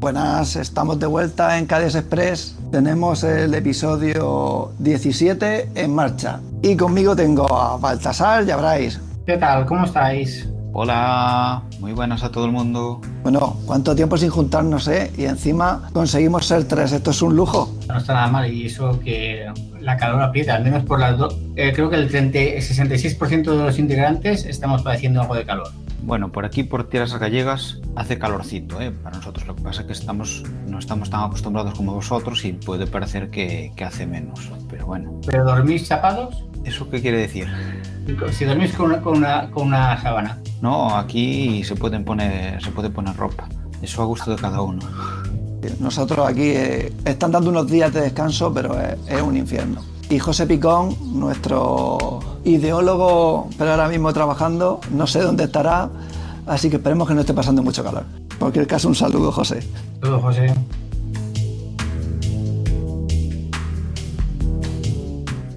Buenas, estamos de vuelta en Cades Express. Tenemos el episodio 17 en marcha. Y conmigo tengo a Baltasar y a Bryce. ¿Qué tal? ¿Cómo estáis? Hola, muy buenas a todo el mundo. Bueno, ¿cuánto tiempo sin juntarnos, eh? Y encima conseguimos ser tres, esto es un lujo. No está nada mal y eso que la calor aprieta, al menos por las dos. Eh, creo que el, 30, el 66% de los integrantes estamos padeciendo algo de calor. Bueno, por aquí, por tierras gallegas, hace calorcito, ¿eh? Para nosotros lo que pasa es que estamos, no estamos tan acostumbrados como vosotros y puede parecer que, que hace menos, pero bueno. ¿Pero dormís chapados? ¿Eso qué quiere decir? Si dormís con una, con una, con una sábana. No, aquí se, pueden poner, se puede poner ropa. Eso a gusto de cada uno. Nosotros aquí eh, están dando unos días de descanso, pero es, es un infierno. Y José Picón, nuestro ideólogo, pero ahora mismo trabajando, no sé dónde estará, así que esperemos que no esté pasando mucho calor. En cualquier caso, un saludo, José. Todo, José.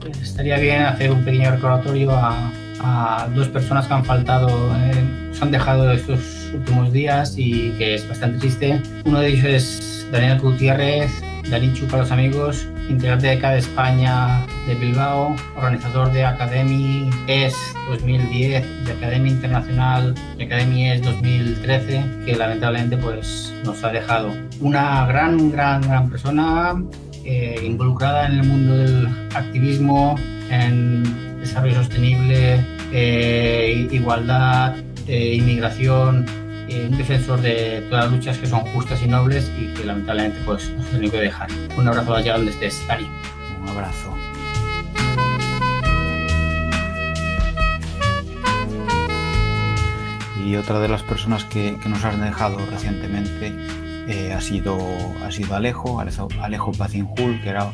Pues estaría bien hacer un pequeño recordatorio a, a dos personas que han faltado, eh, nos han dejado estos últimos días y que es bastante triste. Uno de ellos es Daniel Gutiérrez, Danichu para los amigos, integrante de CAD España de Bilbao, organizador de Academy ES 2010, de Academia Internacional, de Academy ES 2013, que lamentablemente pues nos ha dejado. Una gran, gran, gran persona eh, involucrada en el mundo del activismo, en desarrollo sostenible, eh, igualdad, eh, inmigración, eh, un defensor de todas las luchas que son justas y nobles y que lamentablemente pues nos tenido que dejar. Un abrazo allá donde estés, Dani. Un abrazo. Y otra de las personas que, nos han dejado recientemente eh, ha, sido, ha sido Alejo, Alejo, Pacinjul, que era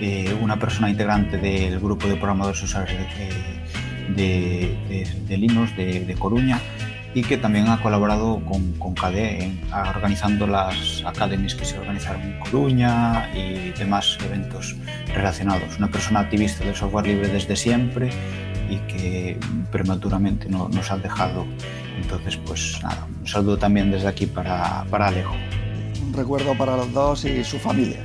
eh, una persona integrante del grupo de programadores usuarios de, de, de, de Linux de Coruña y que también ha colaborado con, con KDE en, organizando las academies que se organizaron en Coruña y demás eventos relacionados. Una persona activista del software libre desde siempre y que prematuramente no, nos ha dejado. Entonces, pues nada, un saludo también desde aquí para, para Alejo. Un recuerdo para los dos y su familia.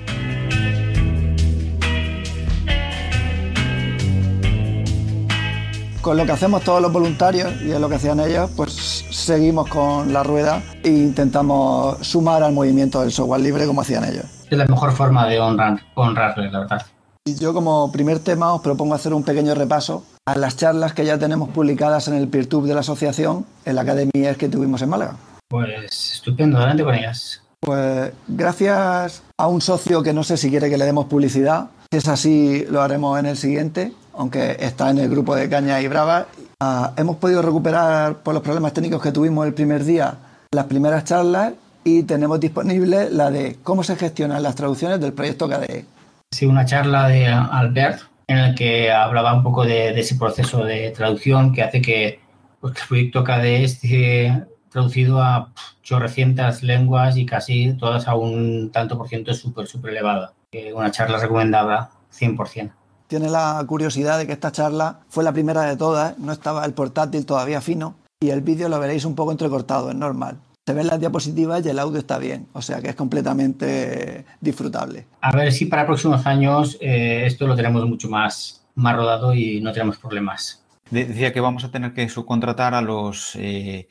Con lo que hacemos todos los voluntarios y es lo que hacían ellos, pues seguimos con la rueda e intentamos sumar al movimiento del software libre como hacían ellos. Es la mejor forma de honrar, honrarles, la verdad. Y yo como primer tema os propongo hacer un pequeño repaso a las charlas que ya tenemos publicadas en el PeerTube de la asociación en la Academia que tuvimos en Málaga. Pues estupendo, adelante con ellas. Pues gracias a un socio que no sé si quiere que le demos publicidad, si es así lo haremos en el siguiente, aunque está en el grupo de Caña y Brava. Uh, hemos podido recuperar por los problemas técnicos que tuvimos el primer día las primeras charlas y tenemos disponible la de cómo se gestionan las traducciones del proyecto KDE. Sí, una charla de Albert en la que hablaba un poco de, ese proceso de traducción que hace que, pues, el proyecto KDE esté traducido a chorrecientas lenguas y casi todas a un tanto por ciento súper, súper elevado. Eh, una charla recomendada 100% tiene la curiosidad de que esta charla fue la primera de todas, no estaba el portátil todavía fino y el vídeo lo veréis un poco entrecortado, es normal. Se ven las diapositivas y el audio está bien, o sea que es completamente disfrutable. A ver si para próximos años eh, esto lo tenemos mucho más, más rodado y no tenemos problemas. Decía que vamos a tener que subcontratar a los, eh,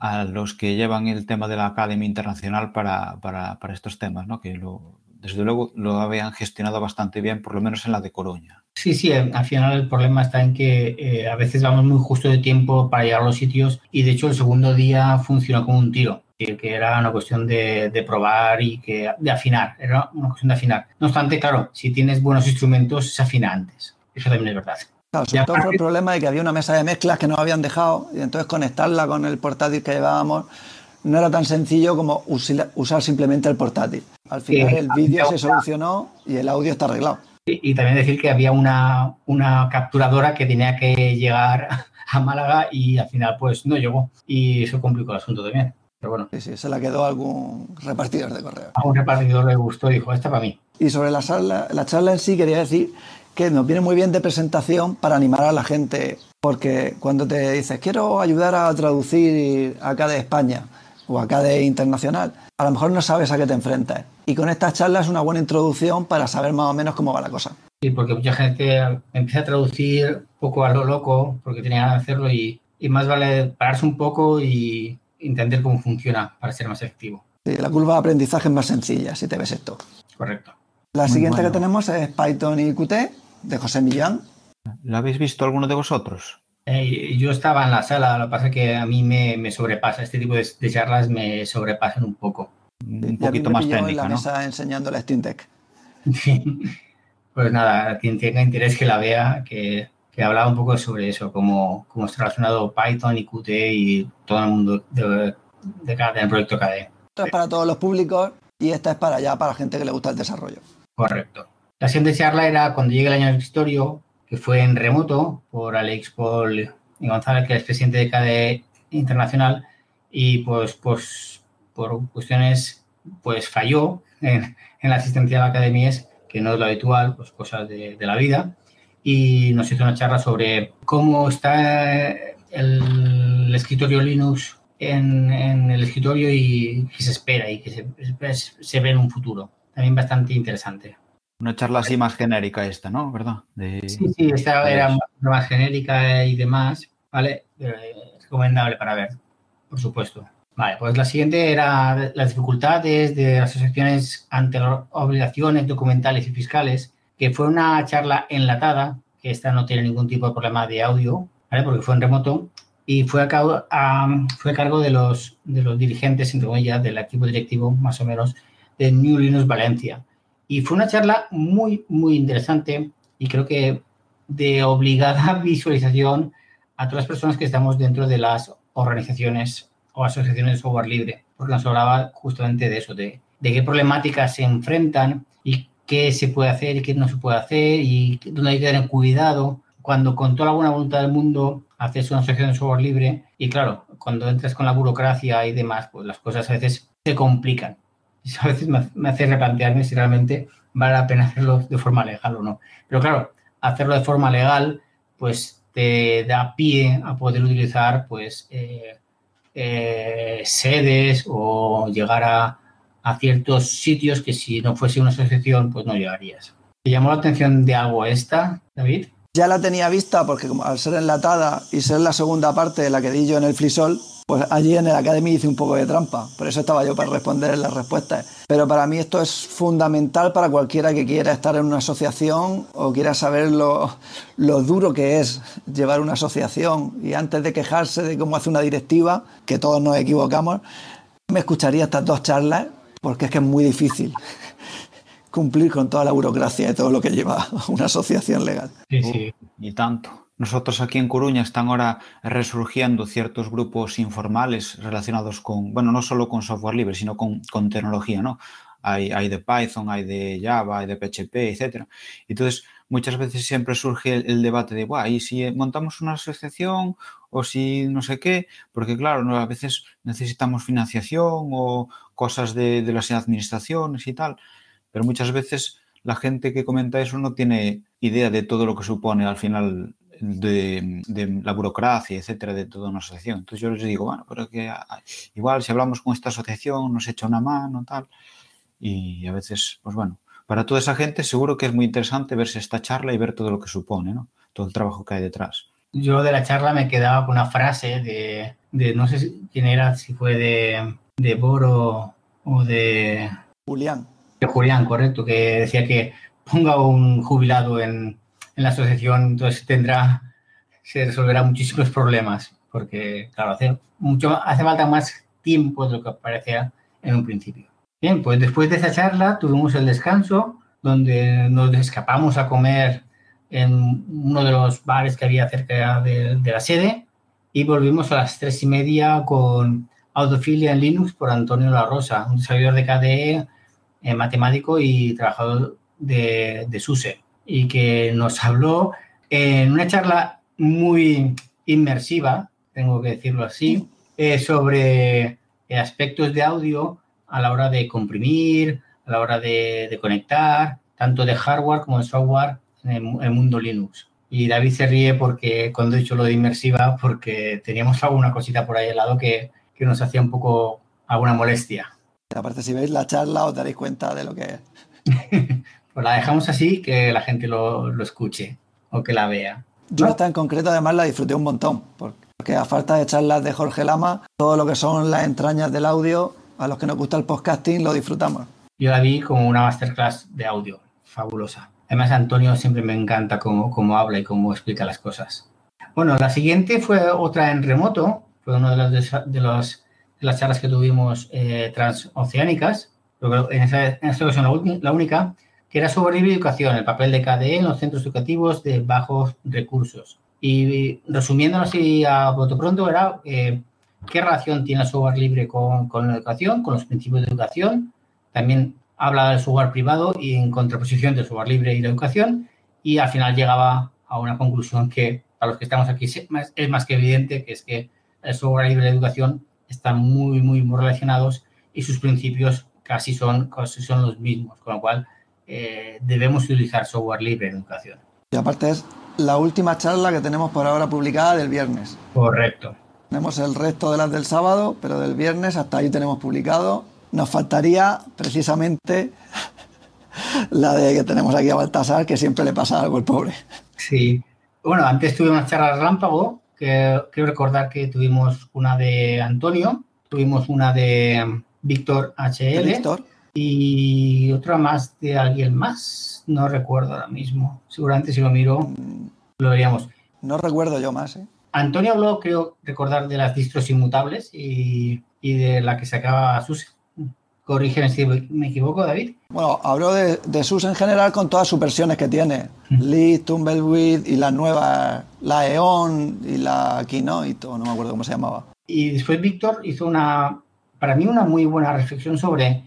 a los que llevan el tema de la Academia Internacional para, para, para estos temas, ¿no? que lo, desde luego lo habían gestionado bastante bien, por lo menos en la de Coruña. Sí, sí, al final el problema está en que eh, a veces vamos muy justo de tiempo para llegar a los sitios y de hecho el segundo día funcionó como un tiro, que era una cuestión de, de, probar y que, de afinar, era una cuestión de afinar. No obstante, claro, si tienes buenos instrumentos se afina antes, eso también es verdad. Claro, sobre todo fue el problema de que había una mesa de mezclas que no habían dejado y entonces conectarla con el portátil que llevábamos no era tan sencillo como usar simplemente el portátil. Al final el vídeo se solucionó y el audio está arreglado. Y, y también decir que había una, una, capturadora que tenía que llegar a Málaga y al final pues no llegó. Y eso complicó el asunto también. Pero bueno. Sí, sí, se la quedó a algún repartidor de correo. A un repartidor le gustó y dijo, esta para mí. Y sobre la charla, la charla en sí quería decir que nos viene muy bien de presentación para animar a la gente, porque cuando te dices, quiero ayudar a traducir acá de España, o a KDE internacional, a lo mejor no sabes a qué te enfrentas. Y con esta charla es una buena introducción para saber más o menos cómo va la cosa. Sí, porque mucha gente empieza a traducir un poco a lo loco porque tiene ganas de hacerlo y, y más vale pararse un poco y entender cómo funciona para ser más efectivo. Sí, la curva de aprendizaje es más sencilla si te ves esto. Correcto. La Muy siguiente bueno. que tenemos es Python y Qt de José Millán. ¿La habéis visto alguno de vosotros? Eh, yo estaba en la sala, lo que pasa es que a mí me, me sobrepasa, este tipo de, de charlas me sobrepasan un poco. Un Y a mí poquito me más en técnica, la ¿no? mesa enseñando la Steam Deck. pues nada, quien tenga interés que la vea, que, que hablaba un poco sobre eso, cómo, cómo está relacionado Python y Qt y todo el mundo de, de, cada- del proyecto KDE. Esto es para todos los públicos y esta es para ya para la gente que le gusta el desarrollo. Correcto. La siguiente charla era cuando llegue el año del historia, que fue en remoto por Alex Paul González, que es presidente de KDE Internacional, y pues, pues por cuestiones, pues falló en, la asistencia a la academia, que no es lo habitual, pues cosas de, la vida, y nos hizo una charla sobre cómo está el, escritorio Linux en, el escritorio y qué se espera y qué se, se ve en un futuro. También bastante interesante. Una charla así más genérica esta, ¿no? ¿Verdad? De- Sí, sí, esta era más, genérica y demás, ¿vale? Eh, recomendable para ver, por supuesto. Vale, pues la siguiente era las dificultades de las asociaciones ante las obligaciones documentales y fiscales, que fue una charla enlatada, que esta no tiene ningún tipo de problema de audio, ¿vale? Porque fue en remoto y fue a cargo, a- fue a cargo de, los, de los dirigentes, entre comillas, del equipo directivo, más o menos, de New Linux Valencia. Y fue una charla muy, muy interesante y creo que de obligada visualización a todas las personas que estamos dentro de las organizaciones o asociaciones de software libre, porque nos hablaba justamente de eso, de, de qué problemáticas se enfrentan y qué se puede hacer y qué no se puede hacer y dónde hay que tener cuidado cuando con toda la buena voluntad del mundo haces una asociación de software libre y claro, cuando entras con la burocracia y demás, pues las cosas a veces se complican. Eso a veces me, hace replantearme si realmente vale la pena hacerlo de forma legal o no. Pero claro, hacerlo de forma legal, pues te da pie a poder utilizar, pues, eh, eh, sedes o llegar a, a ciertos sitios que si no fuese una asociación, pues no llegarías. ¿Te llamó la atención de algo esta, David? Ya la tenía vista porque al ser enlatada y ser la segunda parte de la que di yo en el Frisol, pues allí en el Academy hice un poco de trampa. Por eso estaba yo para responder las respuestas. Pero para mí esto es fundamental para cualquiera que quiera estar en una asociación o quiera saber lo, lo duro que es llevar una asociación. Y antes de quejarse de cómo hace una directiva, que todos nos equivocamos, me escucharía estas dos charlas porque es que es muy difícil cumplir con toda la burocracia y todo lo que lleva una asociación legal. Sí, sí. Y tanto. Nosotros aquí en Coruña están ahora resurgiendo ciertos grupos informales relacionados con, bueno, no solo con software libre, sino con, con tecnología, ¿no? Hay, hay, de Python, hay de Java, hay de PHP, etcétera. Entonces, muchas veces siempre surge el, el debate de, Buah, ¿y si montamos una asociación o si no sé qué? Porque, claro, ¿no? a veces necesitamos financiación o cosas de, de las administraciones y tal, pero muchas veces la gente que comenta eso no tiene idea de todo lo que supone al final de, de, la burocracia, etcétera, de toda una asociación. Entonces yo les digo, bueno, pero que igual si hablamos con esta asociación nos echa una mano, tal. Y a veces, pues bueno, para toda esa gente seguro que es muy interesante verse esta charla y ver todo lo que supone, ¿no? Todo el trabajo que hay detrás. Yo de la charla me quedaba con una frase de, de no sé quién era, si fue de, de Boro o de... Julián. De Julián, correcto, que decía que ponga un jubilado en, en la asociación, entonces tendrá, se resolverá muchísimos problemas, porque, claro, hace, mucho, hace falta más tiempo de lo que parecía en un principio. Bien, pues después de esa charla tuvimos el descanso, donde nos escapamos a comer en uno de los bares que había cerca de, de la sede y volvimos a las tres y media con Autofilia en Linux por Antonio La Rosa, un desarrollador de KDE, eh, matemático y trabajador de, de SUSE y que nos habló en una charla muy inmersiva, tengo que decirlo así, eh, sobre aspectos de audio a la hora de comprimir, a la hora de, de conectar, tanto de hardware como de software en el, el, mundo Linux. Y David se ríe porque cuando he dicho lo de inmersiva, porque teníamos alguna cosita por ahí al lado que, que nos hacía un poco alguna molestia. Aparte, si veis la charla os daréis cuenta de lo que es. pues la dejamos así, que la gente lo, lo escuche o que la vea. Yo esta en concreto además la disfruté un montón, porque a falta de charlas de Jorge Lama, todo lo que son las entrañas del audio, a los que nos gusta el podcasting, lo disfrutamos. Yo la vi como una masterclass de audio, fabulosa. Además, Antonio siempre me encanta cómo, cómo habla y cómo explica las cosas. Bueno, la siguiente fue otra en remoto, fue una de, de, los, las charlas que tuvimos eh, transoceánicas, pero en, esa, en esta ocasión la, la única, que era sobre libre educación, el papel de KDE en los centros educativos de bajos recursos. Y resumiéndolo así a voto pronto, era eh, qué relación tiene el software libre con, con, la educación, con los principios de educación. También habla del software privado y en contraposición del software libre y la educación. Y al final llegaba a una conclusión que a los que estamos aquí es más que evidente, que es que el software libre la educación están muy, muy, muy relacionados y sus principios casi son, casi son los mismos. Con lo cual, eh, debemos utilizar software libre en educación. Y aparte es la última charla que tenemos por ahora publicada del viernes. Correcto. Tenemos el resto de las del sábado, pero del viernes hasta ahí tenemos publicado. Nos faltaría precisamente la de que tenemos aquí a Baltasar, que siempre le pasa algo al pobre. Sí. Bueno, antes tuve una charla relámpago, que quiero recordar que tuvimos una de Antonio, tuvimos una de Víctor HL. Víctor y otra más de alguien más. No recuerdo ahora mismo. Seguramente si lo miro lo veríamos. No recuerdo yo más. ¿eh? Antonio habló, creo recordar, de las distros inmutables y, y de la que sacaba SUSE. Corrígeme si me equivoco, David. Bueno, habló de, de SUSE en general con todas sus versiones que tiene. Mm. Lead, Tumbleweed y las nuevas, la EON y la Keynote, no me acuerdo cómo se llamaba. Y después Víctor hizo una, para mí, una muy buena reflexión sobre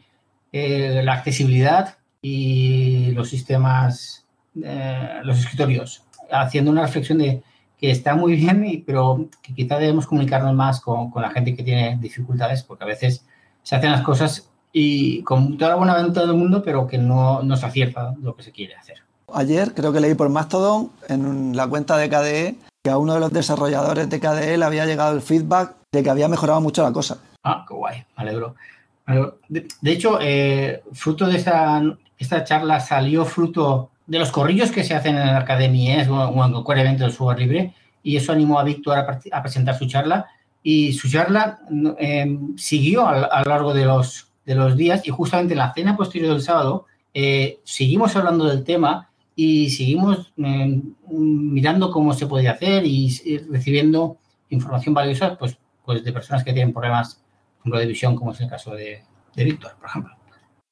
eh, la accesibilidad y los sistemas, eh, los escritorios, haciendo una reflexión de que está muy bien, pero que quizá debemos comunicarnos más con, con, la gente que tiene dificultades, porque a veces se hacen las cosas y con toda la buena voluntad del mundo, pero que no, no se acierta lo que se quiere hacer. Ayer creo que leí por Mastodon en la cuenta de KDE que a uno de los desarrolladores de KDE le había llegado el feedback de que había mejorado mucho la cosa. Ah, qué guay, me alegro. De, de hecho, eh, fruto de esta, esta charla salió fruto de los corrillos que se hacen en la academia o en cualquier evento del software libre y eso animó a Víctor a, a, presentar su charla y su charla eh, siguió a, a, lo largo de los, de los días y justamente en la cena posterior del sábado eh, seguimos hablando del tema y seguimos eh, mirando cómo se podía hacer y, y recibiendo información valiosa pues, pues de personas que tienen problemas ejemplo, de visión, como es el caso de, Víctor, por ejemplo.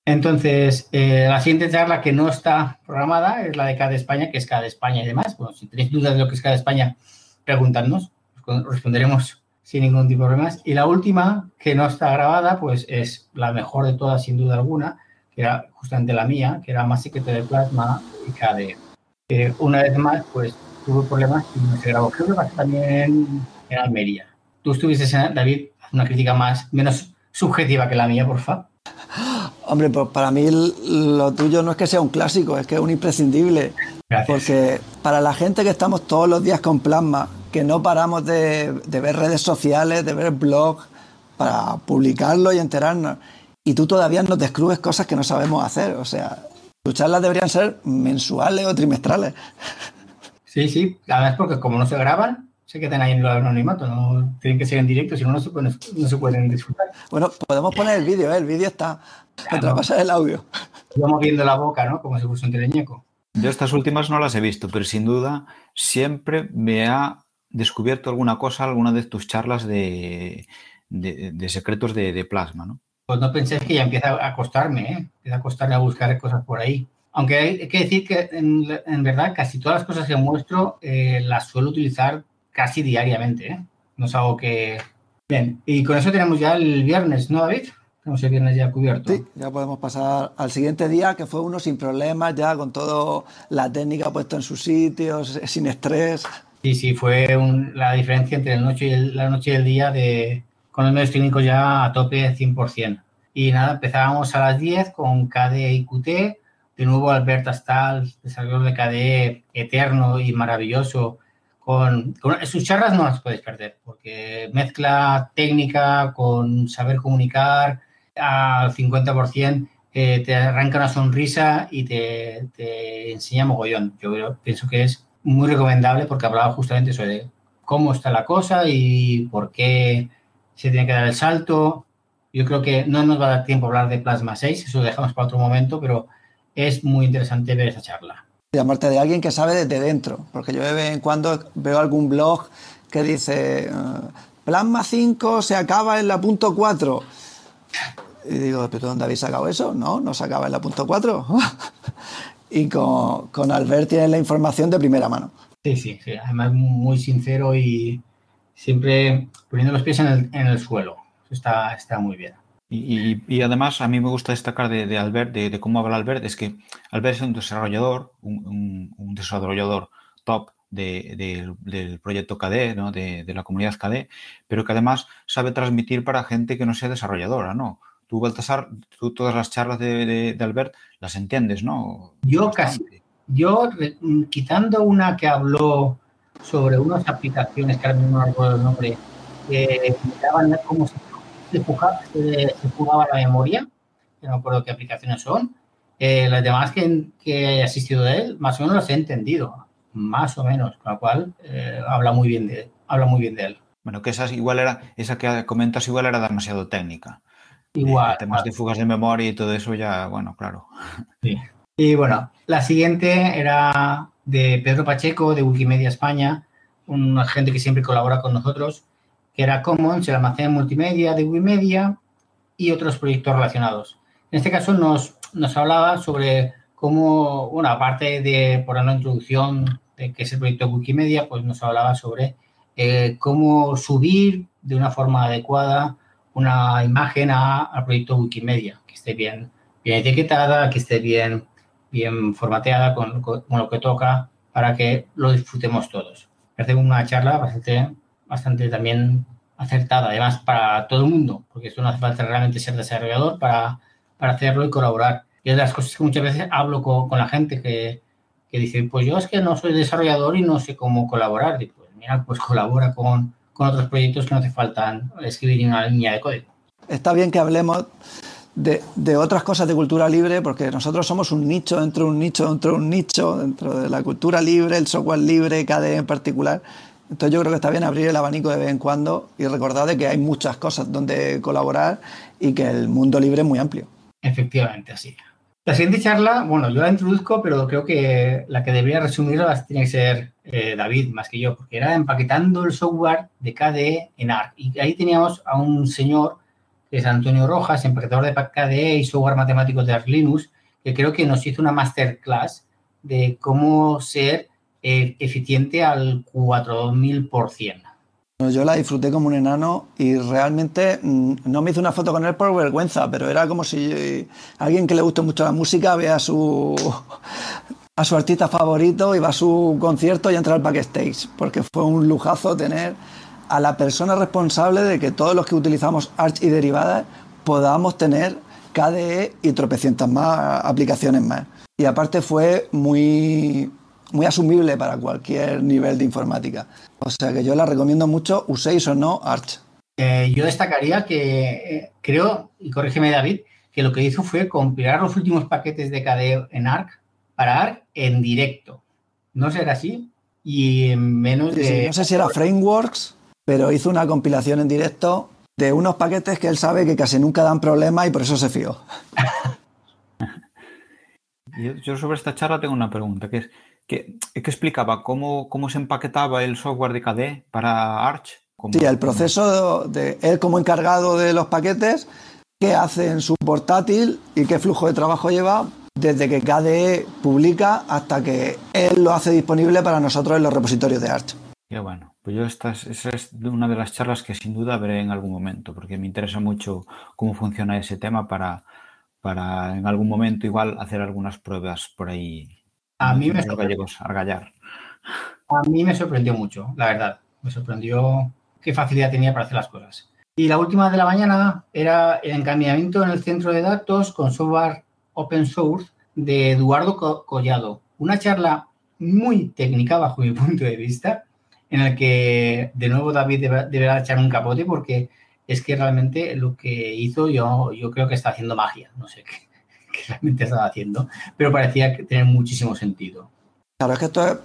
Entonces, eh, la siguiente charla que no está programada es la de CAD España, que es CAD España y demás. Bueno, si tenéis dudas de lo que es CAD España, preguntadnos, responderemos sin ningún tipo de problemas. Y la última, que no está grabada, pues es la mejor de todas, sin duda alguna, que era justamente la mía, que era más secreto de plasma y KDE. Eh, una vez más, pues tuve problemas y no se grabó. Creo que pasó también en Almería. Tú estuviste, David, una crítica más, menos subjetiva que la mía, por favor. Hombre, pues para mí lo tuyo no es que sea un clásico, es que es un imprescindible. Gracias. Porque para la gente que estamos todos los días con Plasma, que no paramos de, de ver redes sociales, de ver blogs, para publicarlo y enterarnos, y tú todavía nos descubres cosas que no sabemos hacer. O sea, tus charlas deberían ser mensuales o trimestrales. Sí, sí, además porque como no se graban, se quedan ahí en el anonimato, no tienen que ser en directo, si no, no se pueden, no se pueden disfrutar. Bueno, podemos poner el vídeo, ¿eh? el vídeo está. Claro. pasa el audio. Vamos viendo la boca, ¿no? Como si fuese un teleñeco. Yo estas últimas no las he visto, pero sin duda siempre me ha descubierto alguna cosa, alguna de tus charlas de, de, de secretos de, de, plasma, ¿no? Pues no penséis que ya empieza a costarme, ¿eh? Empieza a costarme a buscar cosas por ahí. Aunque hay que decir que en, en verdad casi todas las cosas que muestro eh, las suelo utilizar casi diariamente, ¿eh? No es algo que... Bien, y con eso tenemos ya el viernes, ¿no, David? Tenemos el viernes ya cubierto. Sí, ya podemos pasar al siguiente día, que fue uno sin problemas, ya con toda la técnica puesta en sus sitios, sin estrés. Sí, sí, fue un, la diferencia entre la noche, y el, la noche y el día de, con los medios técnicos ya a tope 100%. Y nada, empezábamos a las 10 con KDE y Qt, de nuevo Alberto Astal, desarrollador de KDE eterno y maravilloso, con, sus charlas no las puedes perder, porque mezcla técnica con saber comunicar al 50%, eh, te arranca una sonrisa y te, te enseña mogollón. Yo pienso que es muy recomendable porque hablaba justamente sobre cómo está la cosa y por qué se tiene que dar el salto. Yo creo que no nos va a dar tiempo a hablar de Plasma 6, eso lo dejamos para otro momento, pero es muy interesante ver esa charla. Llamarte de alguien que sabe desde dentro, porque yo de vez en cuando veo algún blog que dice ah, Plasma 5 se acaba en la punto 4. Y digo, ¿pero dónde habéis sacado eso? No, no se acaba en la punto 4. y con, con Albert tienes la información de primera mano. Sí, sí, sí, además muy sincero y siempre poniendo los pies en el, en el suelo. Está, está muy bien. Y, además a mí me gusta destacar de, Albert, de, cómo habla Albert, es que Albert es un desarrollador, un, desarrollador top del proyecto KDE, ¿no? de, la comunidad KDE, pero que además sabe transmitir para gente que no sea desarrolladora, ¿no? Tú, Baltasar, tú todas las charlas de, Albert las entiendes, ¿no? Yo casi, yo quitando una que habló sobre unas aplicaciones que ahora mismo no recuerdo el nombre, que daban como si se jugaba, la memoria, que no me acuerdo qué aplicaciones son. Eh, las demás que, que he asistido de él, más o menos las he entendido, más o menos, con lo cual eh, habla, muy bien de, habla muy bien de él. Bueno, que esa igual era, esa que comentas igual era demasiado técnica. Igual. Eh, temas de fugas de memoria y todo eso ya, bueno, claro. Sí. Y bueno, la siguiente era de Pedro Pacheco, de Wikimedia España, un agente que siempre colabora con nosotros, que era Commons, el almacén multimedia de Wikimedia y otros proyectos relacionados. En este caso nos, nos hablaba sobre cómo, bueno, aparte de por la introducción de qué es el proyecto Wikimedia, pues nos hablaba sobre eh, cómo subir de una forma adecuada una imagen al proyecto Wikimedia, que esté bien, bien etiquetada, que esté bien, bien formateada con, con, lo que toca para que lo disfrutemos todos. Parece una charla bastante bastante también acertada, además para todo el mundo, porque esto no hace falta realmente ser desarrollador para, para hacerlo y colaborar. Y es de las cosas que muchas veces hablo con, con la gente que, que, dice, pues yo es que no soy desarrollador y no sé cómo colaborar. Y pues mira, pues colabora con, con otros proyectos que no hace falta escribir una línea de código. Está bien que hablemos de, de, otras cosas de cultura libre, porque nosotros somos un nicho dentro de un nicho, dentro de un nicho, dentro de la cultura libre, el software libre, KDE en particular. Entonces yo creo que está bien abrir el abanico de vez en cuando y recordar de que hay muchas cosas donde colaborar y que el mundo libre es muy amplio. Efectivamente, así. La siguiente charla, bueno, yo la introduzco, pero creo que la que debería resumirla tiene que ser eh, David, más que yo, porque era empaquetando el software de KDE en ARC. Y ahí teníamos a un señor, que es Antonio Rojas, empaquetador de KDE y software matemático de ARC Linux, que creo que nos hizo una masterclass de cómo ser eh, eficiente al 4000%. Yo la disfruté como un enano y realmente mm, no me hice una foto con él por vergüenza, pero era como si alguien que le guste mucho la música vea a su, a su artista favorito y va a su concierto y entra al backstage, porque fue un lujazo tener a la persona responsable de que todos los que utilizamos Arch y derivadas podamos tener KDE y tropecientas más aplicaciones más. Y aparte fue muy, muy asumible para cualquier nivel de informática. O sea que yo la recomiendo mucho, uséis o no Arch. Eh, yo destacaría que eh, creo, y corrígeme David, que lo que hizo fue compilar los últimos paquetes de KDE en Arc para Arc en directo. ¿No será así? Y en menos de... no sé si era Frameworks, pero hizo una compilación en directo de unos paquetes que él sabe que casi nunca dan problemas y por eso se fió. yo sobre esta charla tengo una pregunta, que es, que, explicaba cómo, cómo, se empaquetaba el software de KDE para Arch. sí, el proceso de él como encargado de los paquetes, qué hace en su portátil y qué flujo de trabajo lleva desde que KDE publica hasta que él lo hace disponible para nosotros en los repositorios de Arch. Qué bueno, pues yo esta es, esa es una de las charlas que sin duda veré en algún momento, porque me interesa mucho cómo funciona ese tema para, para en algún momento igual hacer algunas pruebas por ahí a mí, me sorprendió, a mí me sorprendió mucho, la verdad. Me sorprendió qué facilidad tenía para hacer las cosas. Y la última de la mañana era el encaminamiento en el centro de datos con software open source de Eduardo Collado. Una charla muy técnica bajo mi punto de vista, en el que de nuevo David deberá echar un capote porque es que realmente lo que hizo yo, yo creo que está haciendo magia. No sé qué, realmente estaba haciendo, pero parecía tener muchísimo sentido. Claro, es que esto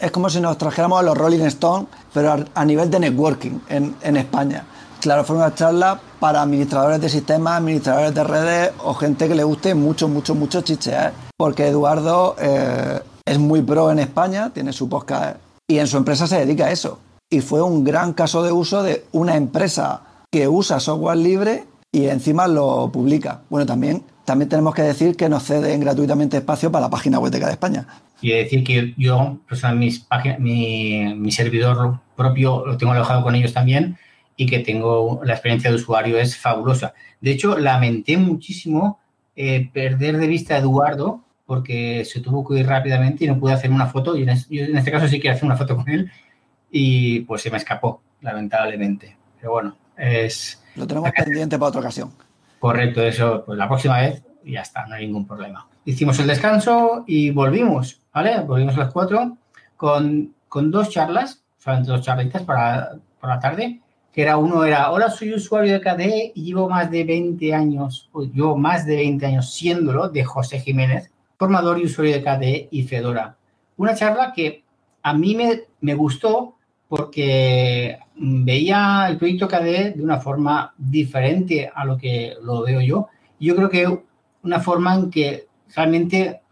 es, como si nos trajéramos a los Rolling Stones, pero a, nivel de networking en, en España. Claro, fue una charla para administradores de sistemas, administradores de redes o gente que le guste mucho, mucho, mucho chichear. Porque Eduardo eh, es muy pro en España, tiene su podcast y en su empresa se dedica a eso. Y fue un gran caso de uso de una empresa que usa software libre y encima lo publica. Bueno, también, también tenemos que decir que nos ceden gratuitamente espacio para la página web de cada España. Y decir que yo, mis mi, mi servidor propio lo tengo alojado con ellos también y que tengo la experiencia de usuario es fabulosa. De hecho, lamenté muchísimo eh, perder de vista a Eduardo porque se tuvo que ir rápidamente y no pude hacer una foto. Y en, este caso sí quiero hacer una foto con él y pues se me escapó, lamentablemente. Pero bueno, es... Lo tenemos pendiente para otra ocasión. Correcto, eso, pues la próxima vez ya está, no hay ningún problema. Hicimos el descanso y volvimos, ¿vale? Volvimos a las cuatro con, con dos charlas, solamente dos charlitas para, por la tarde que era uno era, hola, soy usuario de KDE y llevo más de 20 años, o más de 20 años siéndolo, de José Jiménez, formador y usuario de KDE y Fedora. Una charla que a mí me, me gustó porque veía el proyecto KDE de una forma diferente a lo que lo veo yo. Yo creo que una forma en que realmente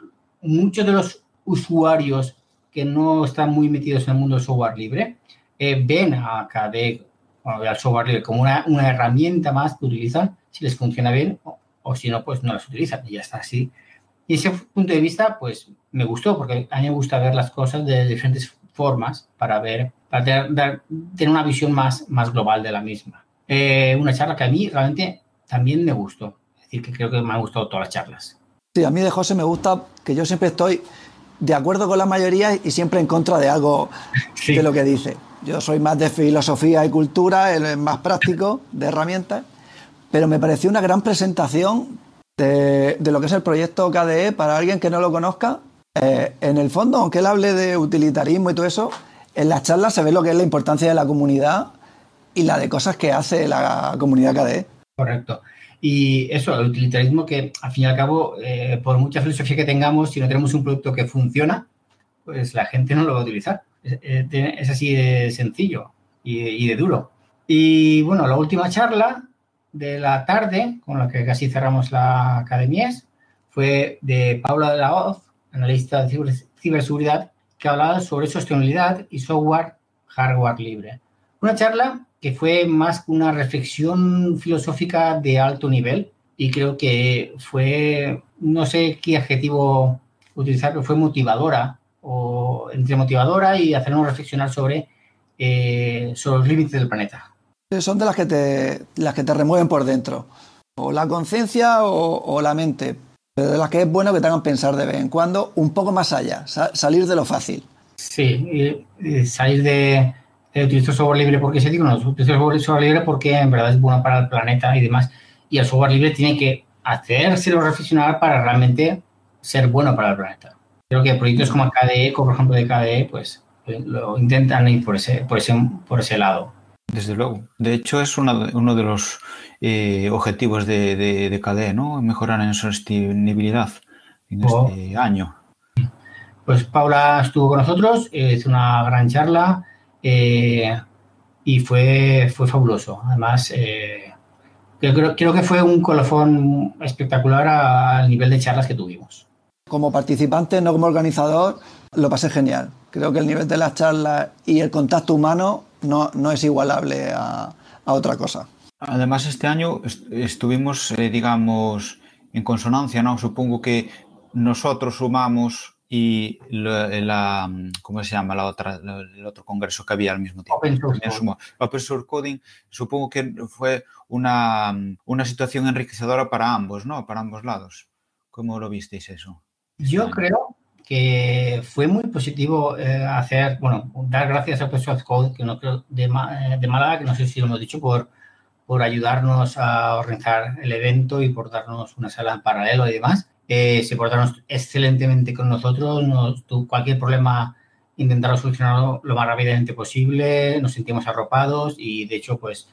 muchos de los usuarios que no están muy metidos en el mundo del software libre eh, ven a KDE al software libre como una, una, herramienta más que utilizan si les funciona bien o, si no, pues no las utilizan y ya está así. Y ese punto de vista, pues me gustó porque a mí me gusta ver las cosas de diferentes formas para ver, para tener, tener una visión más, más global de la misma. Eh, una charla que a mí realmente también me gustó. Es decir, que creo que me han gustado todas las charlas. Sí, a mí de José me gusta que yo siempre estoy de acuerdo con la mayoría y siempre en contra de algo de lo que dice. Yo soy más de filosofía y cultura, el más práctico, de herramientas, pero me pareció una gran presentación de, lo que es el proyecto KDE para alguien que no lo conozca. Eh, en el fondo, aunque él hable de utilitarismo y todo eso, en las charlas se ve lo que es la importancia de la comunidad y la de cosas que hace la comunidad KDE. Correcto. Y eso, el utilitarismo que al fin y al cabo, eh, por mucha filosofía que tengamos, si no tenemos un producto que funciona, pues la gente no lo va a utilizar. Es, así de sencillo y, de duro. Y bueno, la última charla de la tarde, con la que casi cerramos la academia, fue de Paula de la Hoz, analista de ciberseguridad, que hablaba sobre sostenibilidad y software hardware libre. Una charla que fue más que una reflexión filosófica de alto nivel y creo que fue, no sé qué adjetivo utilizar, pero fue motivadora o entre motivadora y hacernos reflexionar sobre, eh, sobre los límites del planeta. Son de las que te, las que te remueven por dentro, o la conciencia o, la mente, de las que es bueno que te hagan pensar de vez en cuando un poco más allá, salir de lo fácil. Sí, salir de, de utilizar software libre porque se digo, no, utilizo software libre porque en verdad es bueno para el planeta y demás, y el software libre tiene que hacérselo reflexionar para realmente ser bueno para el planeta. Creo que proyectos como KDE, como por ejemplo de KDE, pues eh, lo intentan ir por ese, por ese, por ese lado. Desde luego. De hecho, es uno de, uno de los eh, objetivos de, de, KDE, ¿no? Mejorar en sostenibilidad en oh. este año. Pues Paula estuvo con nosotros, eh, hizo una gran charla y fue, fue fabuloso. Además, creo, creo que fue un colofón espectacular al nivel de charlas que tuvimos como participante, no como organizador, lo pasé genial. Creo que el nivel de las charlas y el contacto humano no, no es igualable a, otra cosa. Además, este año estuvimos, eh, digamos, en consonancia, ¿no? Supongo que nosotros sumamos y la, ¿cómo se llama la otra, el otro congreso que había al mismo tiempo? Open Source, Coding, supongo que fue una, una situación enriquecedora para ambos, ¿no? Para ambos lados. ¿Cómo lo visteis eso? Yo creo que fue muy positivo eh, hacer, bueno, dar gracias a Open Code, que no de, eh, de Málaga, que no sé si lo hemos dicho, por, por ayudarnos a organizar el evento y por darnos una sala en paralelo y demás. Eh, se portaron excelentemente con nosotros, nos, cualquier problema intentaron solucionarlo lo más rápidamente posible, nos sentimos arropados y de hecho pues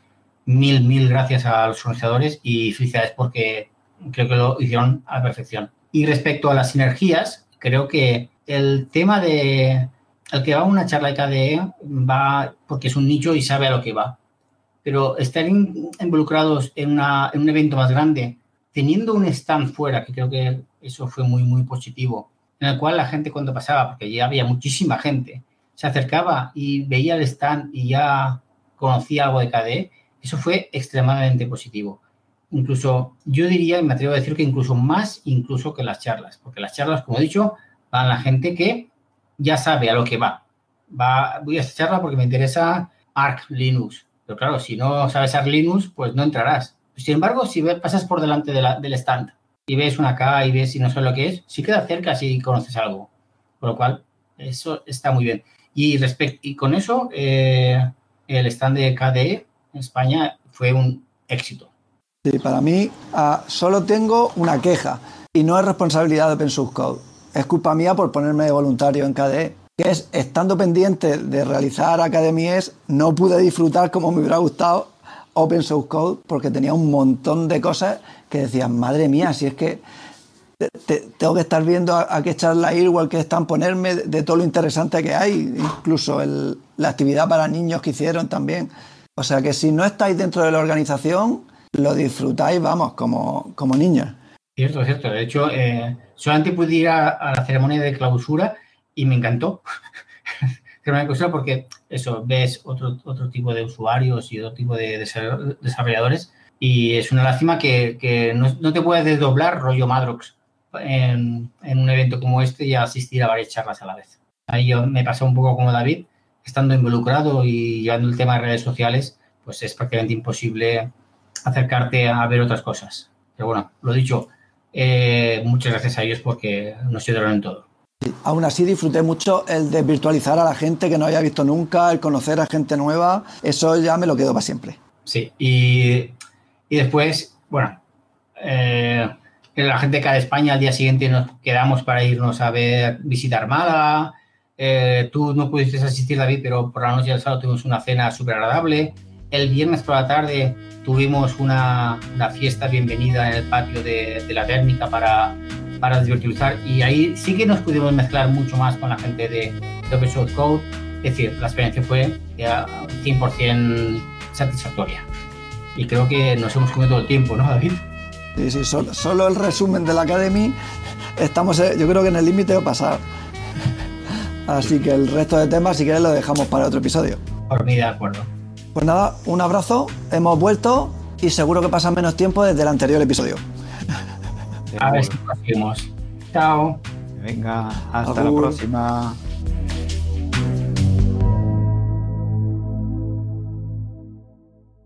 mil, mil gracias a los organizadores y felicidades porque creo que lo hicieron a la perfección. Y respecto a las sinergias, creo que el tema de el que va a una charla de KDE va porque es un nicho y sabe a lo que va. Pero estar involucrados en, en un evento más grande, teniendo un stand fuera, que creo que eso fue muy, muy positivo, en el cual la gente cuando pasaba, porque ya había muchísima gente, se acercaba y veía el stand y ya conocía algo de KDE, eso fue extremadamente positivo. Incluso yo diría, y me atrevo a decir que incluso más incluso que las charlas, porque las charlas, como he dicho, van la gente que ya sabe a lo que va. va voy a esta charla porque me interesa Arc Linux. Pero claro, si no sabes Arc Linux, pues no entrarás. Sin embargo, si pasas por delante del stand y ves una K y ves y no sabes lo que es, sí queda cerca si conoces algo. Por lo cual, eso está muy bien. Y, y con eso, eh, el stand de KDE en España fue un éxito. Sí, para mí ah, solo tengo una queja y no es responsabilidad de Open Source Code. Es culpa mía por ponerme de voluntario en KDE. Que es, estando pendiente de realizar Academies, no pude disfrutar como me hubiera gustado Open Source Code porque tenía un montón de cosas que decían, madre mía, si es que tengo que estar viendo a, qué charla ir o que están ponerme de, todo lo interesante que hay, incluso la actividad para niños que hicieron también. O sea que si no estáis dentro de la organización, lo disfrutáis, vamos, como, como niños. Cierto, cierto. De hecho, eh, solamente pude ir a, la ceremonia de clausura y me encantó. ceremonia de clausura porque eso, ves otro, otro tipo de usuarios y otro tipo de desarrolladores y es una lástima que, no, te puedes desdoblar rollo Madrox en, un evento como este y asistir a varias charlas a la vez. Ahí yo me pasó un poco como David, estando involucrado y llevando el tema de redes sociales, pues es prácticamente imposible acercarte a ver otras cosas. Pero bueno, lo dicho, eh, muchas gracias a ellos porque nos ayudaron en todo. aún así disfruté mucho el de virtualizar a la gente que no había visto nunca, el conocer a gente nueva, eso ya me lo quedo para siempre. Sí, y, después, bueno, eh, la gente que de España al día siguiente nos quedamos para irnos a ver, visitar Málaga. Eh, tú no pudiste asistir, David, pero por la noche del sábado tuvimos una cena súper agradable. El viernes por la tarde tuvimos una, fiesta bienvenida en el patio de, la térmica para, para y ahí sí que nos pudimos mezclar mucho más con la gente de, de Open Source Code. Es decir, la experiencia fue 100% satisfactoria. Y creo que nos hemos comido todo el tiempo, ¿no, David? Sí, sí, solo, solo el resumen de la Academy estamos, eh, yo creo que en el límite de pasar. Así que el resto de temas, si quieres, lo dejamos para otro episodio. Por mí, de acuerdo. Pues nada, un abrazo, hemos vuelto y seguro que pasa menos tiempo desde el anterior episodio. A ver si lo hacemos. Chao. Venga, hasta la próxima.